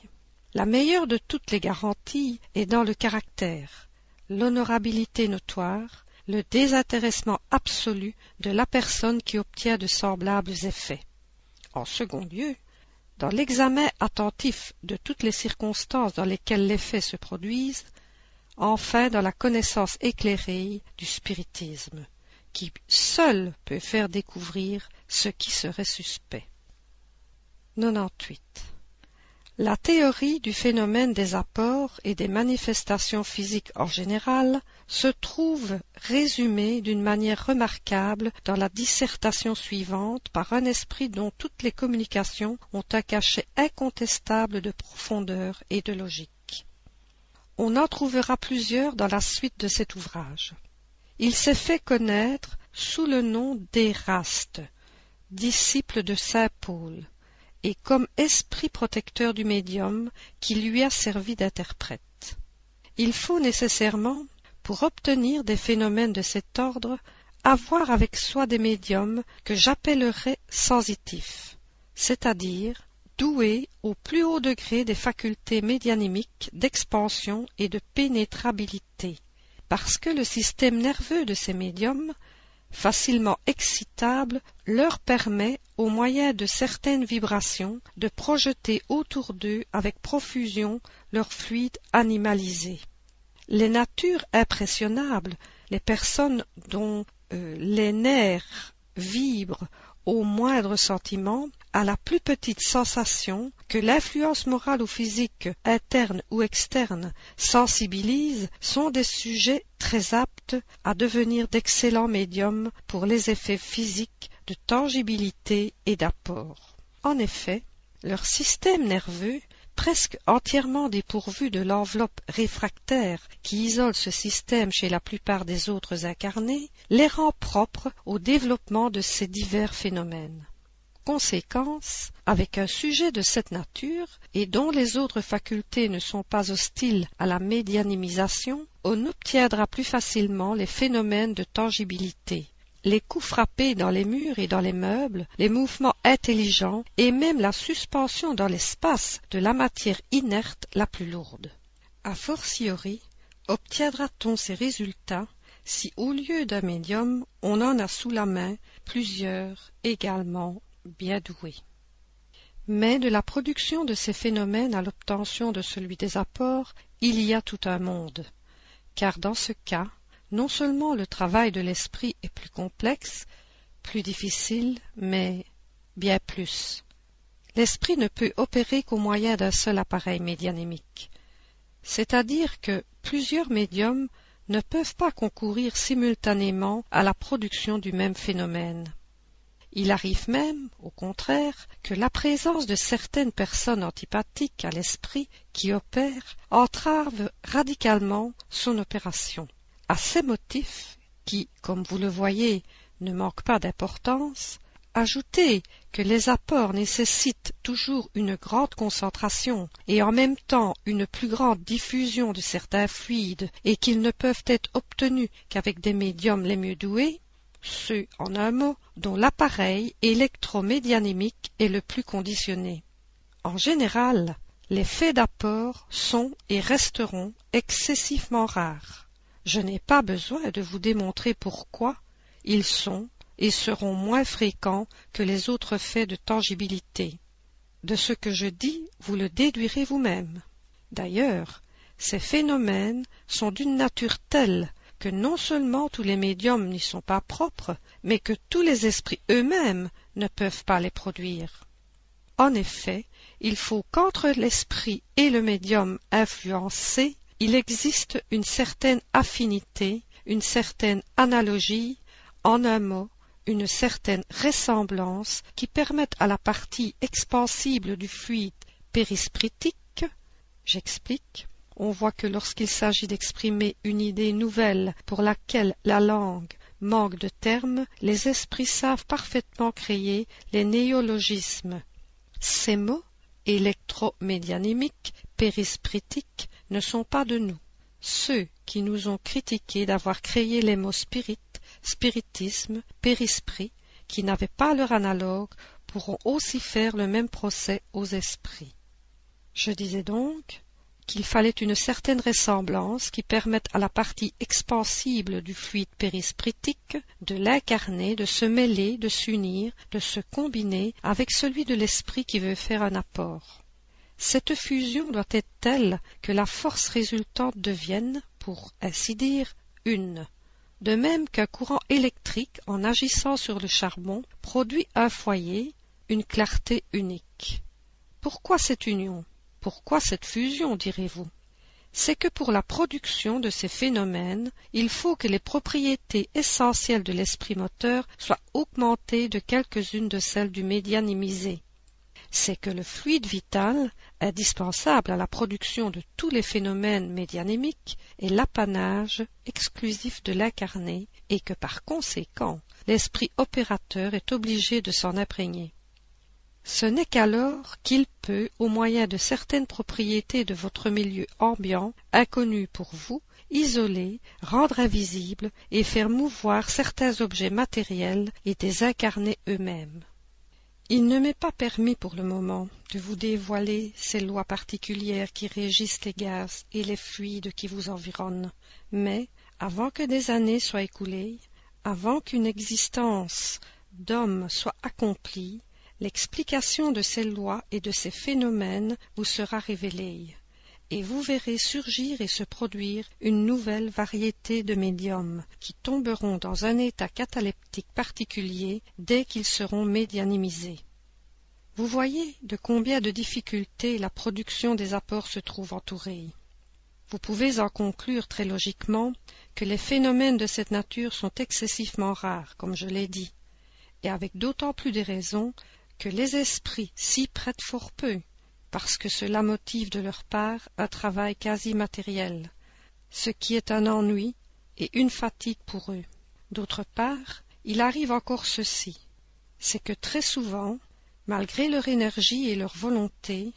La meilleure de toutes les garanties est dans le caractère, l'honorabilité notoire, le désintéressement absolu de la personne qui obtient de semblables effets. En second lieu, dans l'examen attentif de toutes les circonstances dans lesquelles l'effet se produise, enfin dans la connaissance éclairée du spiritisme, qui seul peut faire découvrir ce qui serait suspect. 98. La théorie du phénomène des apports et des manifestations physiques en général se trouve résumée d'une manière remarquable dans la dissertation suivante par un esprit dont toutes les communications ont un cachet incontestable de profondeur et de logique. On en trouvera plusieurs dans la suite de cet ouvrage. Il s'est fait connaître sous le nom d'Éraste, disciple de saint Paul, et comme esprit protecteur du médium qui lui a servi d'interprète. Il faut nécessairement, pour obtenir des phénomènes de cet ordre, avoir avec soi des médiums que j'appellerais sensitifs, c'est-à-dire doués au plus haut degré des facultés médianimiques d'expansion et de pénétrabilité, parce que le système nerveux de ces médiums facilement excitable, leur permet, au moyen de certaines vibrations, de projeter autour d'eux avec profusion leur fluide animalisé. Les natures impressionnables, les personnes dont euh, les nerfs vibrent au moindre sentiment, à la plus petite sensation que l'influence morale ou physique, interne ou externe, sensibilise, sont des sujets très aptes à devenir d'excellents médiums pour les effets physiques de tangibilité et d'apport. En effet, leur système nerveux, presque entièrement dépourvu de l'enveloppe réfractaire qui isole ce système chez la plupart des autres incarnés, les rend propres au développement de ces divers phénomènes. Conséquence, avec un sujet de cette nature, et dont les autres facultés ne sont pas hostiles à la médianimisation, on obtiendra plus facilement les phénomènes de tangibilité, les coups frappés dans les murs et dans les meubles, les mouvements intelligents et même la suspension dans l'espace de la matière inerte la plus lourde. A fortiori, obtiendra-t-on ces résultats si au lieu d'un médium on en a sous la main plusieurs également bien doués? Mais de la production de ces phénomènes à l'obtention de celui des apports, il y a tout un monde, car dans ce cas, non seulement le travail de l'esprit est plus complexe, plus difficile, mais bien plus. L'esprit ne peut opérer qu'au moyen d'un seul appareil médianémique, c'est-à-dire que plusieurs médiums ne peuvent pas concourir simultanément à la production du même phénomène. Il arrive même, au contraire, que la présence de certaines personnes antipathiques à l'esprit qui opère entrave radicalement son opération à ces motifs, qui, comme vous le voyez, ne manquent pas d'importance, ajoutez que les apports nécessitent toujours une grande concentration et en même temps une plus grande diffusion de certains fluides et qu'ils ne peuvent être obtenus qu'avec des médiums les mieux doués, ceux, en un mot, dont l'appareil électromédianémique est le plus conditionné. En général, les faits d'apport sont et resteront excessivement rares. Je n'ai pas besoin de vous démontrer pourquoi ils sont et seront moins fréquents que les autres faits de tangibilité. De ce que je dis, vous le déduirez vous-même. D'ailleurs, ces phénomènes sont d'une nature telle que non seulement tous les médiums n'y sont pas propres, mais que tous les esprits eux-mêmes ne peuvent pas les produire. En effet, il faut qu'entre l'esprit et le médium influencé il existe une certaine affinité, une certaine analogie, en un mot, une certaine ressemblance qui permettent à la partie expansible du fluide périspritique, j'explique, on voit que lorsqu'il s'agit d'exprimer une idée nouvelle pour laquelle la langue manque de termes, les esprits savent parfaitement créer les néologismes. Ces mots, électromédianémiques, périspritiques, ne sont pas de nous. Ceux qui nous ont critiqués d'avoir créé les mots spirit, spiritisme, périsprit, qui n'avaient pas leur analogue, pourront aussi faire le même procès aux esprits. Je disais donc qu'il fallait une certaine ressemblance qui permette à la partie expansible du fluide périspritique de l'incarner, de se mêler, de s'unir, de se combiner avec celui de l'esprit qui veut faire un apport. Cette fusion doit être telle que la force résultante devienne, pour ainsi dire, une. De même qu'un courant électrique, en agissant sur le charbon, produit un foyer, une clarté unique. Pourquoi cette union? Pourquoi cette fusion, direz-vous? C'est que pour la production de ces phénomènes, il faut que les propriétés essentielles de l'esprit moteur soient augmentées de quelques-unes de celles du médianimisé c'est que le fluide vital, indispensable à la production de tous les phénomènes médianémiques, est l'apanage exclusif de l'incarné et que par conséquent l'esprit opérateur est obligé de s'en imprégner. Ce n'est qu'alors qu'il peut, au moyen de certaines propriétés de votre milieu ambiant, inconnues pour vous, isoler, rendre invisible et faire mouvoir certains objets matériels et des incarnés eux-mêmes. Il ne m'est pas permis pour le moment de vous dévoiler ces lois particulières qui régissent les gaz et les fluides qui vous environnent, mais avant que des années soient écoulées, avant qu'une existence d'homme soit accomplie, l'explication de ces lois et de ces phénomènes vous sera révélée, et vous verrez surgir et se produire une nouvelle variété de médiums qui tomberont dans un état cataleptique particulier dès qu'ils seront médianimisés. Vous voyez de combien de difficultés la production des apports se trouve entourée. Vous pouvez en conclure très logiquement que les phénomènes de cette nature sont excessivement rares, comme je l'ai dit, et avec d'autant plus de raison que les esprits s'y prêtent fort peu, parce que cela motive de leur part un travail quasi matériel, ce qui est un ennui et une fatigue pour eux. D'autre part, il arrive encore ceci, c'est que très souvent, malgré leur énergie et leur volonté,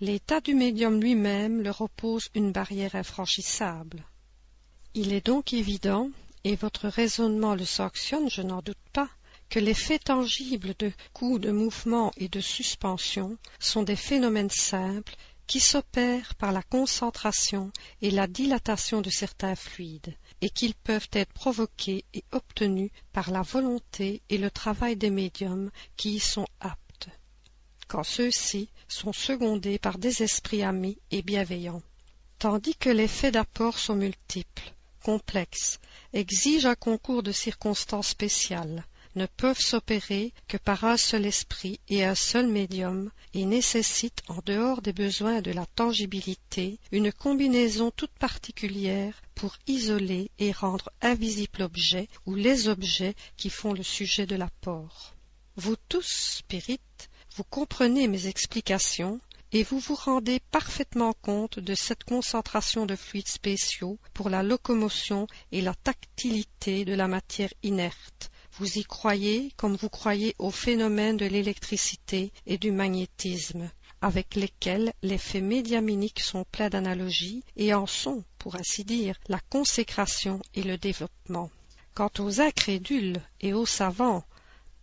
l'état du médium lui-même leur oppose une barrière infranchissable. Il est donc évident, et votre raisonnement le sanctionne, je n'en doute pas, que les faits tangibles de coups de mouvement et de suspension sont des phénomènes simples qui s'opèrent par la concentration et la dilatation de certains fluides, et qu'ils peuvent être provoqués et obtenus par la volonté et le travail des médiums qui y sont aptes, quand ceux-ci sont secondés par des esprits amis et bienveillants. Tandis que les faits d'apport sont multiples, complexes, exigent un concours de circonstances spéciales, ne peuvent s'opérer que par un seul esprit et un seul médium, et nécessitent, en dehors des besoins de la tangibilité, une combinaison toute particulière pour isoler et rendre invisible l'objet ou les objets qui font le sujet de l'apport. Vous tous, spirites, vous comprenez mes explications, et vous vous rendez parfaitement compte de cette concentration de fluides spéciaux pour la locomotion et la tactilité de la matière inerte, vous y croyez comme vous croyez au phénomène de l'électricité et du magnétisme, avec lesquels les faits médiaminiques sont pleins d'analogies et en sont, pour ainsi dire, la consécration et le développement. Quant aux incrédules et aux savants,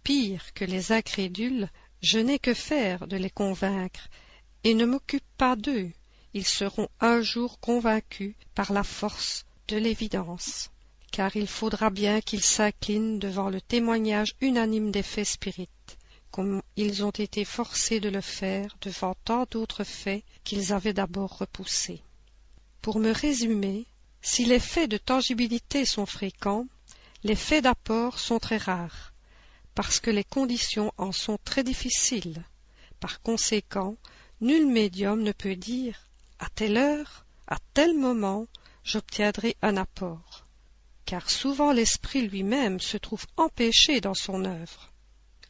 pire que les incrédules, je n'ai que faire de les convaincre, et ne m'occupe pas d'eux, ils seront un jour convaincus par la force de l'évidence car il faudra bien qu'ils s'inclinent devant le témoignage unanime des faits spirites, comme ils ont été forcés de le faire devant tant d'autres faits qu'ils avaient d'abord repoussés. Pour me résumer, si les faits de tangibilité sont fréquents, les faits d'apport sont très rares, parce que les conditions en sont très difficiles. Par conséquent, nul médium ne peut dire à telle heure, à tel moment, j'obtiendrai un apport car souvent l'esprit lui-même se trouve empêché dans son œuvre.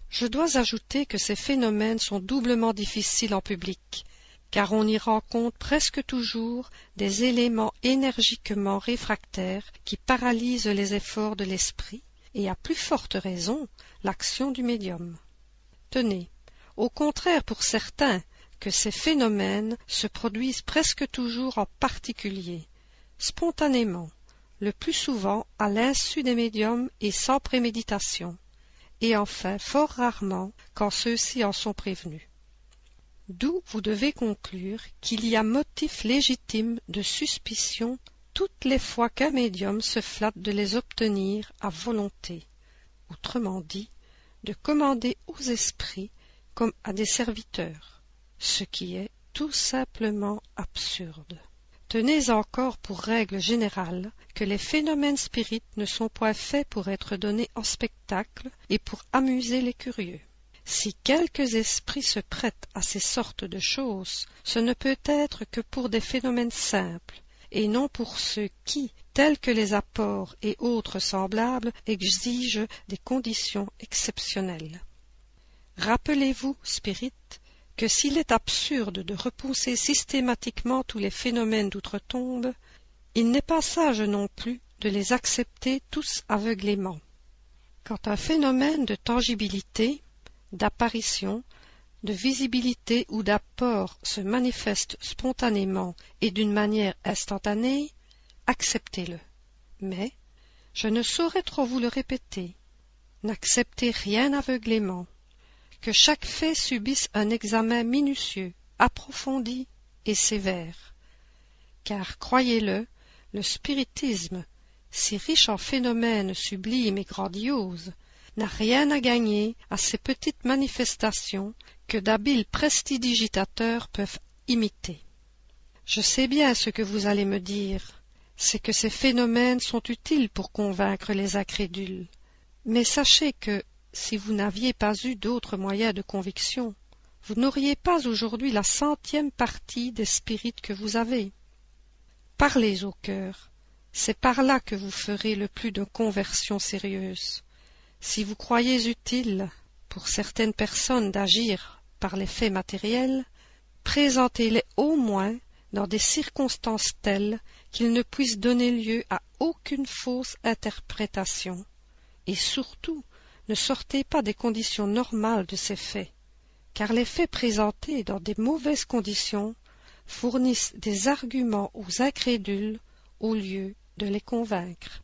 Je dois ajouter que ces phénomènes sont doublement difficiles en public, car on y rencontre presque toujours des éléments énergiquement réfractaires qui paralysent les efforts de l'esprit et à plus forte raison l'action du médium. Tenez, au contraire pour certains, que ces phénomènes se produisent presque toujours en particulier, spontanément, le plus souvent à l'insu des médiums et sans préméditation, et enfin fort rarement quand ceux-ci en sont prévenus. D'où vous devez conclure qu'il y a motif légitime de suspicion toutes les fois qu'un médium se flatte de les obtenir à volonté, autrement dit, de commander aux esprits comme à des serviteurs, ce qui est tout simplement absurde. Tenez encore pour règle générale que les phénomènes spirites ne sont point faits pour être donnés en spectacle et pour amuser les curieux. Si quelques esprits se prêtent à ces sortes de choses, ce ne peut être que pour des phénomènes simples, et non pour ceux qui, tels que les apports et autres semblables, exigent des conditions exceptionnelles. Rappelez-vous, spirites, que s'il est absurde de repousser systématiquement tous les phénomènes d'outre-tombe, il n'est pas sage non plus de les accepter tous aveuglément. Quand un phénomène de tangibilité, d'apparition, de visibilité ou d'apport se manifeste spontanément et d'une manière instantanée, acceptez-le. Mais, je ne saurais trop vous le répéter, n'acceptez rien aveuglément que chaque fait subisse un examen minutieux, approfondi et sévère. Car, croyez-le, le spiritisme, si riche en phénomènes sublimes et grandioses, n'a rien à gagner à ces petites manifestations que d'habiles prestidigitateurs peuvent imiter. Je sais bien ce que vous allez me dire, c'est que ces phénomènes sont utiles pour convaincre les incrédules. Mais sachez que, si vous n'aviez pas eu d'autres moyens de conviction, vous n'auriez pas aujourd'hui la centième partie des spirites que vous avez. Parlez au cœur, c'est par là que vous ferez le plus de conversions sérieuses. Si vous croyez utile, pour certaines personnes, d'agir par les faits matériels, présentez-les au moins dans des circonstances telles qu'ils ne puissent donner lieu à aucune fausse interprétation, et surtout ne sortez pas des conditions normales de ces faits, car les faits présentés dans des mauvaises conditions fournissent des arguments aux incrédules au lieu de les convaincre.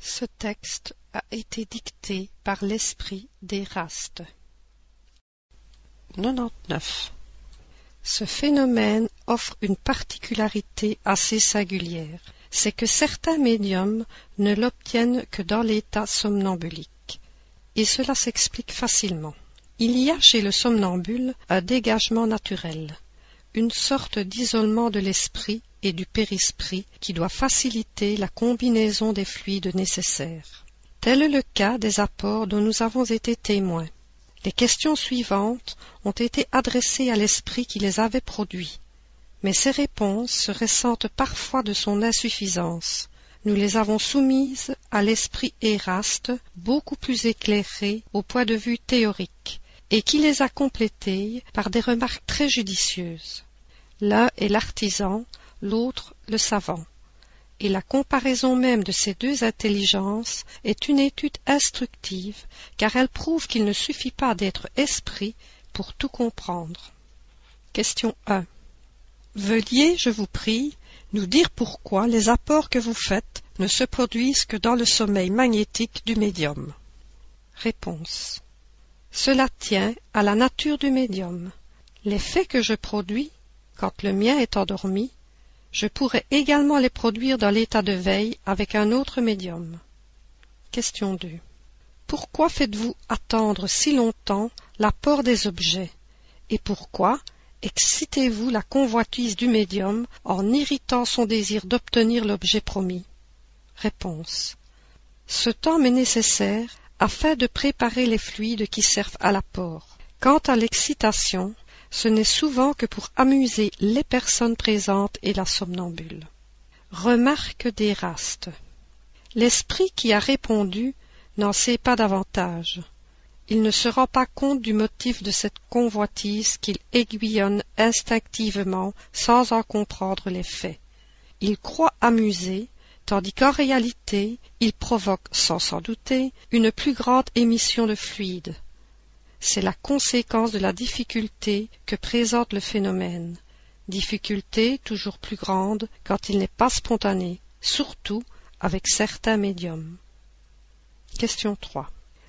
Ce texte a été dicté par l'esprit d'Éraste. 99. Ce phénomène offre une particularité assez singulière, c'est que certains médiums ne l'obtiennent que dans l'état somnambulique. Et cela s'explique facilement. Il y a chez le somnambule un dégagement naturel, une sorte d'isolement de l'esprit et du périsprit qui doit faciliter la combinaison des fluides nécessaires. Tel est le cas des apports dont nous avons été témoins. Les questions suivantes ont été adressées à l'esprit qui les avait produits, mais ces réponses se ressentent parfois de son insuffisance. Nous les avons soumises à l'esprit Éraste, beaucoup plus éclairé au point de vue théorique, et qui les a complétées par des remarques très judicieuses. L'un est l'artisan, l'autre le savant. Et la comparaison même de ces deux intelligences est une étude instructive, car elle prouve qu'il ne suffit pas d'être esprit pour tout comprendre. Question 1. Veuillez, je vous prie, nous dire pourquoi les apports que vous faites ne se produisent que dans le sommeil magnétique du médium. Réponse. Cela tient à la nature du médium. Les faits que je produis, quand le mien est endormi, je pourrais également les produire dans l'état de veille avec un autre médium. Question 2. Pourquoi faites-vous attendre si longtemps l'apport des objets? Et pourquoi excitez-vous la convoitise du médium en irritant son désir d'obtenir l'objet promis Réponse. Ce temps m'est nécessaire afin de préparer les fluides qui servent à l'apport. Quant à l'excitation, ce n'est souvent que pour amuser les personnes présentes et la somnambule. Remarque d'Éraste. L'esprit qui a répondu n'en sait pas davantage. Il ne se rend pas compte du motif de cette convoitise qu'il aiguillonne instinctivement sans en comprendre les faits. Il croit amuser, tandis qu'en réalité il provoque, sans s'en douter, une plus grande émission de fluide, c'est la conséquence de la difficulté que présente le phénomène, difficulté toujours plus grande quand il n'est pas spontané, surtout avec certains médiums.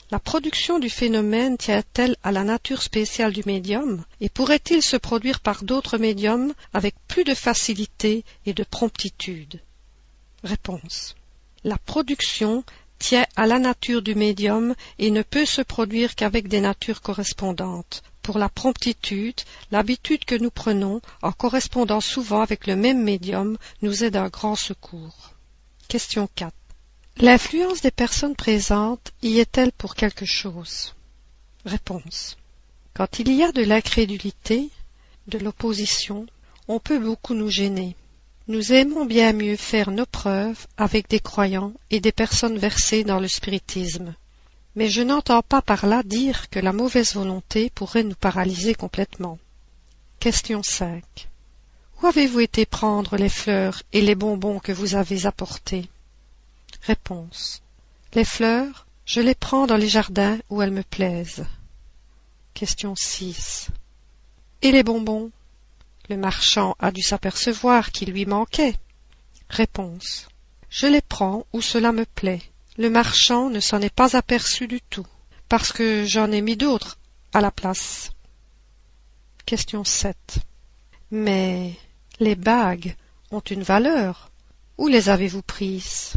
Question 3. La production du phénomène tient-elle à la nature spéciale du médium et pourrait-il se produire par d'autres médiums avec plus de facilité et de promptitude? Réponse. La production tient à la nature du médium et ne peut se produire qu'avec des natures correspondantes. Pour la promptitude, l'habitude que nous prenons, en correspondant souvent avec le même médium, nous est d'un grand secours. Question 4. L'influence des personnes présentes y est-elle pour quelque chose? Réponse. Quand il y a de l'incrédulité, de l'opposition, on peut beaucoup nous gêner. Nous aimons bien mieux faire nos preuves avec des croyants et des personnes versées dans le spiritisme. Mais je n'entends pas par là dire que la mauvaise volonté pourrait nous paralyser complètement. Question 5. Où avez-vous été prendre les fleurs et les bonbons que vous avez apportés? Réponse. Les fleurs, je les prends dans les jardins où elles me plaisent. Question 6. Et les bonbons? Le marchand a dû s'apercevoir qu'il lui manquait. Réponse. Je les prends où cela me plaît. Le marchand ne s'en est pas aperçu du tout, parce que j'en ai mis d'autres à la place. Question 7. Mais les bagues ont une valeur. Où les avez-vous prises?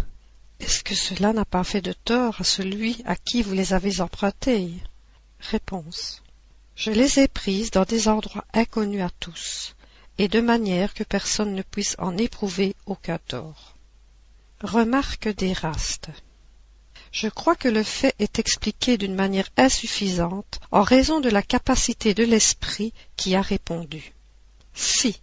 Est-ce que cela n'a pas fait de tort à celui à qui vous les avez empruntées? Réponse. Je les ai prises dans des endroits inconnus à tous, et de manière que personne ne puisse en éprouver aucun tort. Remarque d'Éraste. Je crois que le fait est expliqué d'une manière insuffisante en raison de la capacité de l'esprit qui a répondu. Si,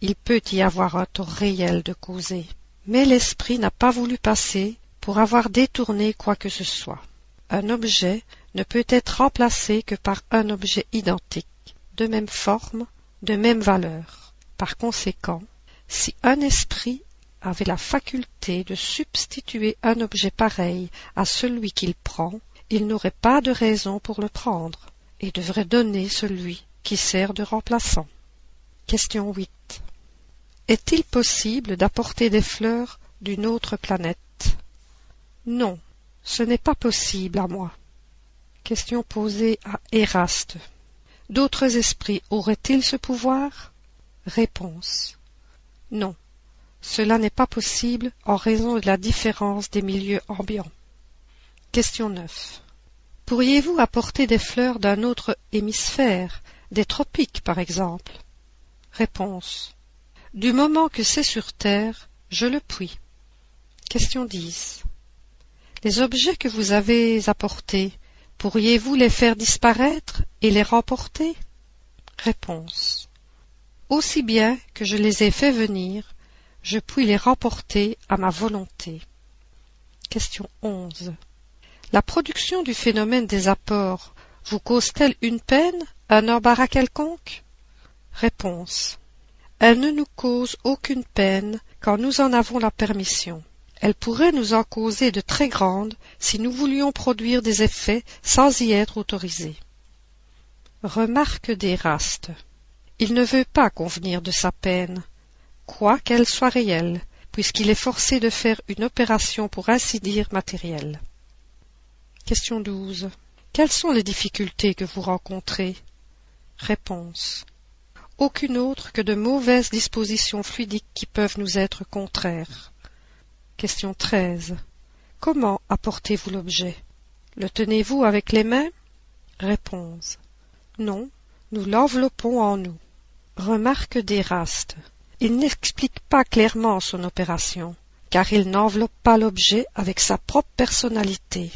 il peut y avoir un tort réel de causer, mais l'esprit n'a pas voulu passer pour avoir détourné quoi que ce soit. Un objet ne peut être remplacé que par un objet identique, de même forme, de même valeur. Par conséquent, si un esprit avait la faculté de substituer un objet pareil à celui qu'il prend, il n'aurait pas de raison pour le prendre, et devrait donner celui qui sert de remplaçant. Question 8. Est-il possible d'apporter des fleurs d'une autre planète? Non, ce n'est pas possible à moi. Question posée à Éraste. D'autres esprits auraient-ils ce pouvoir? Réponse. Non, cela n'est pas possible en raison de la différence des milieux ambiants. Question 9. Pourriez-vous apporter des fleurs d'un autre hémisphère, des tropiques par exemple? Réponse. Du moment que c'est sur Terre, je le puis. Question 10. Les objets que vous avez apportés, pourriez-vous les faire disparaître et les remporter? Réponse. Aussi bien que je les ai fait venir, je puis les remporter à ma volonté. Question 11. La production du phénomène des apports vous cause-t-elle une peine, un embarras quelconque? Réponse. Elle ne nous cause aucune peine quand nous en avons la permission. Elle pourrait nous en causer de très grandes si nous voulions produire des effets sans y être autorisés. Remarque d'Éraste. Il ne veut pas convenir de sa peine, quoi qu'elle soit réelle, puisqu'il est forcé de faire une opération pour ainsi dire matérielle. Question 12. Quelles sont les difficultés que vous rencontrez? Réponse. Aucune autre que de mauvaises dispositions fluidiques qui peuvent nous être contraires. Question 13. Comment apportez-vous l'objet? Le tenez-vous avec les mains? Réponse. Non, nous l'enveloppons en nous. Remarque d'Éraste. Il n'explique pas clairement son opération, car il n'enveloppe pas l'objet avec sa propre personnalité,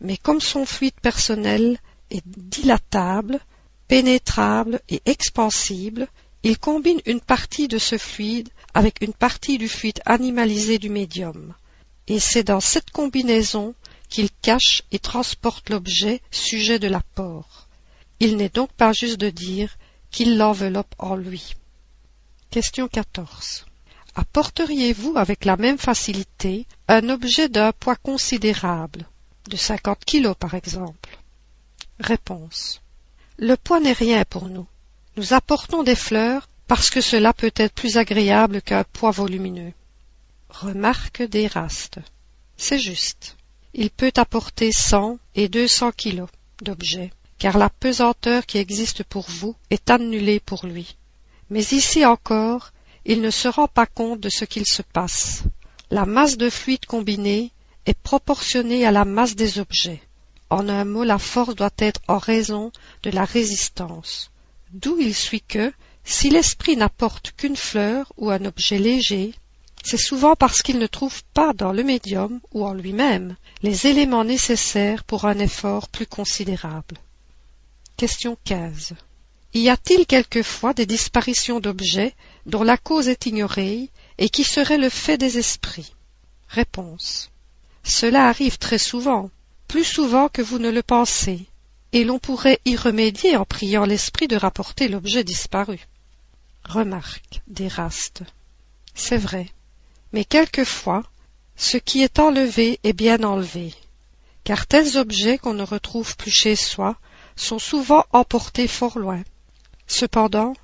mais comme son fluide personnel est dilatable, pénétrable et expansible, il combine une partie de ce fluide avec une partie du fluide animalisé du médium, et c'est dans cette combinaison qu'il cache et transporte l'objet sujet de l'apport. Il n'est donc pas juste de dire qu'il l'enveloppe en lui. Question 14. Apporteriez-vous avec la même facilité un objet d'un poids considérable, de 50 kilos par exemple? Réponse. Le poids n'est rien pour nous. Nous apportons des fleurs parce que cela peut être plus agréable qu'un poids volumineux. Remarque d'Éraste. C'est juste. Il peut apporter cent et deux cents kilos d'objets, car la pesanteur qui existe pour vous est annulée pour lui. Mais ici encore, il ne se rend pas compte de ce qu'il se passe. La masse de fluide combiné est proportionnée à la masse des objets. En un mot, la force doit être en raison de la résistance. D'où il suit que, si l'esprit n'apporte qu'une fleur ou un objet léger, c'est souvent parce qu'il ne trouve pas dans le médium ou en lui-même les éléments nécessaires pour un effort plus considérable. Question 15. Y a-t-il quelquefois des disparitions d'objets dont la cause est ignorée et qui seraient le fait des esprits? Réponse. Cela arrive très souvent, plus souvent que vous ne le pensez, et l'on pourrait y remédier en priant l'esprit de rapporter l'objet disparu. Remarque d'Éraste. C'est vrai, mais quelquefois, ce qui est enlevé est bien enlevé, car tels objets qu'on ne retrouve plus chez soi sont souvent emportés fort loin. Cependant,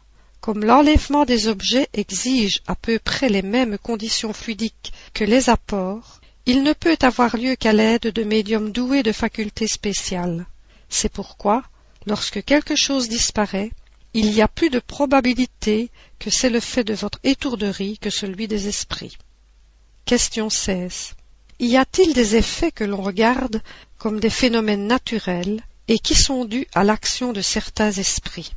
comme l'enlèvement des objets exige à peu près les mêmes conditions fluidiques que les apports, il ne peut avoir lieu qu'à l'aide de médiums doués de facultés spéciales. C'est pourquoi, lorsque quelque chose disparaît, il y a plus de probabilité que c'est le fait de votre étourderie que celui des esprits. Question 16. Y a-t-il des effets que l'on regarde comme des phénomènes naturels et qui sont dus à l'action de certains esprits?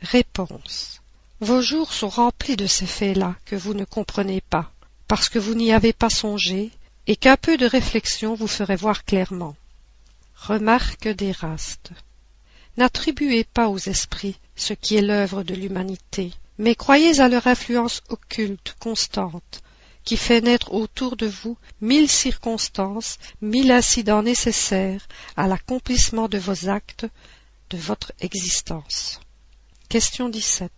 Réponse. Vos jours sont remplis de ces faits-là que vous ne comprenez pas, parce que vous n'y avez pas songé, et qu'un peu de réflexion vous ferait voir clairement. Remarque d'Éraste. N'attribuez pas aux esprits ce qui est l'œuvre de l'humanité, mais croyez à leur influence occulte, constante, qui fait naître autour de vous mille circonstances, mille incidents nécessaires à l'accomplissement de vos actes, de votre existence. Question 17.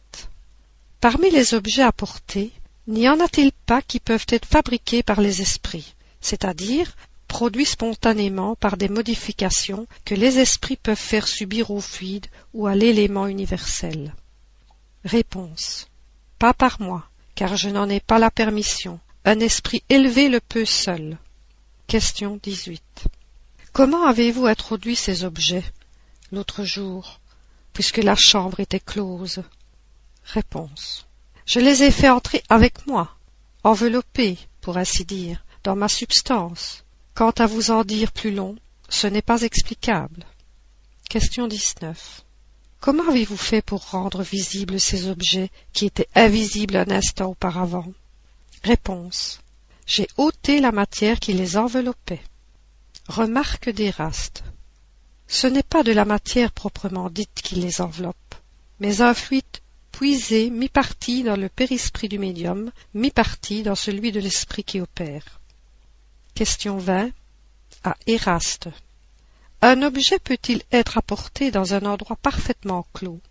Parmi les objets apportés, n'y en a-t-il pas qui peuvent être fabriqués par les esprits, c'est-à-dire produits spontanément par des modifications que les esprits peuvent faire subir au fluide ou à l'élément universel Réponse. Pas par moi, car je n'en ai pas la permission. Un esprit élevé le peut seul. Question 18. Comment avez-vous introduit ces objets l'autre jour, puisque la chambre était close? Réponse. Je les ai fait entrer avec moi, enveloppés, pour ainsi dire, dans ma substance. Quant à vous en dire plus long, ce n'est pas explicable. Question 19. Comment avez-vous fait pour rendre visibles ces objets qui étaient invisibles un instant auparavant? Réponse. J'ai ôté la matière qui les enveloppait. Remarque d'Éraste. Ce n'est pas de la matière proprement dite qui les enveloppe, mais un fluide puisé mi-parti dans le périsprit du médium, mi-parti dans celui de l'esprit qui opère. Question 20. À Éraste. Un objet peut-il être apporté dans un endroit parfaitement clos?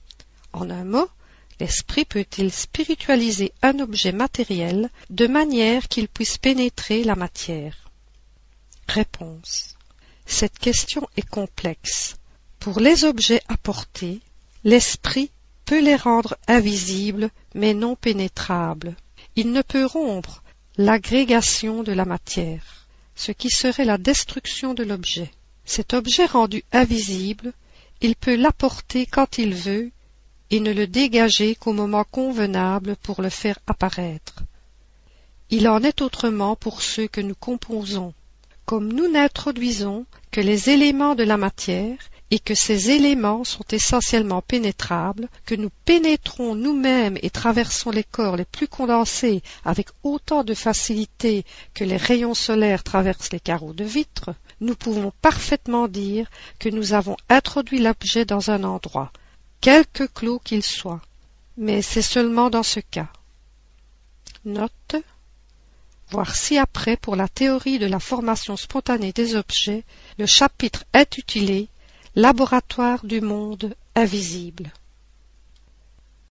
En un mot, l'esprit peut-il spiritualiser un objet matériel de manière qu'il puisse pénétrer la matière? Réponse. Cette question est complexe. Pour les objets apportés, l'esprit peut les rendre invisibles mais non pénétrables. Il ne peut rompre l'agrégation de la matière, ce qui serait la destruction de l'objet. Cet objet rendu invisible, il peut l'apporter quand il veut et ne le dégager qu'au moment convenable pour le faire apparaître. Il en est autrement pour ceux que nous composons. Comme nous n'introduisons que les éléments de la matière, et que ces éléments sont essentiellement pénétrables, que nous pénétrons nous-mêmes et traversons les corps les plus condensés avec autant de facilité que les rayons solaires traversent les carreaux de vitre, nous pouvons parfaitement dire que nous avons introduit l'objet dans un endroit, quelque clos qu'il soit, mais c'est seulement dans ce cas. Note. Voir ci-après pour la théorie de la formation spontanée des objets. Le chapitre intitulé Laboratoire du monde invisible.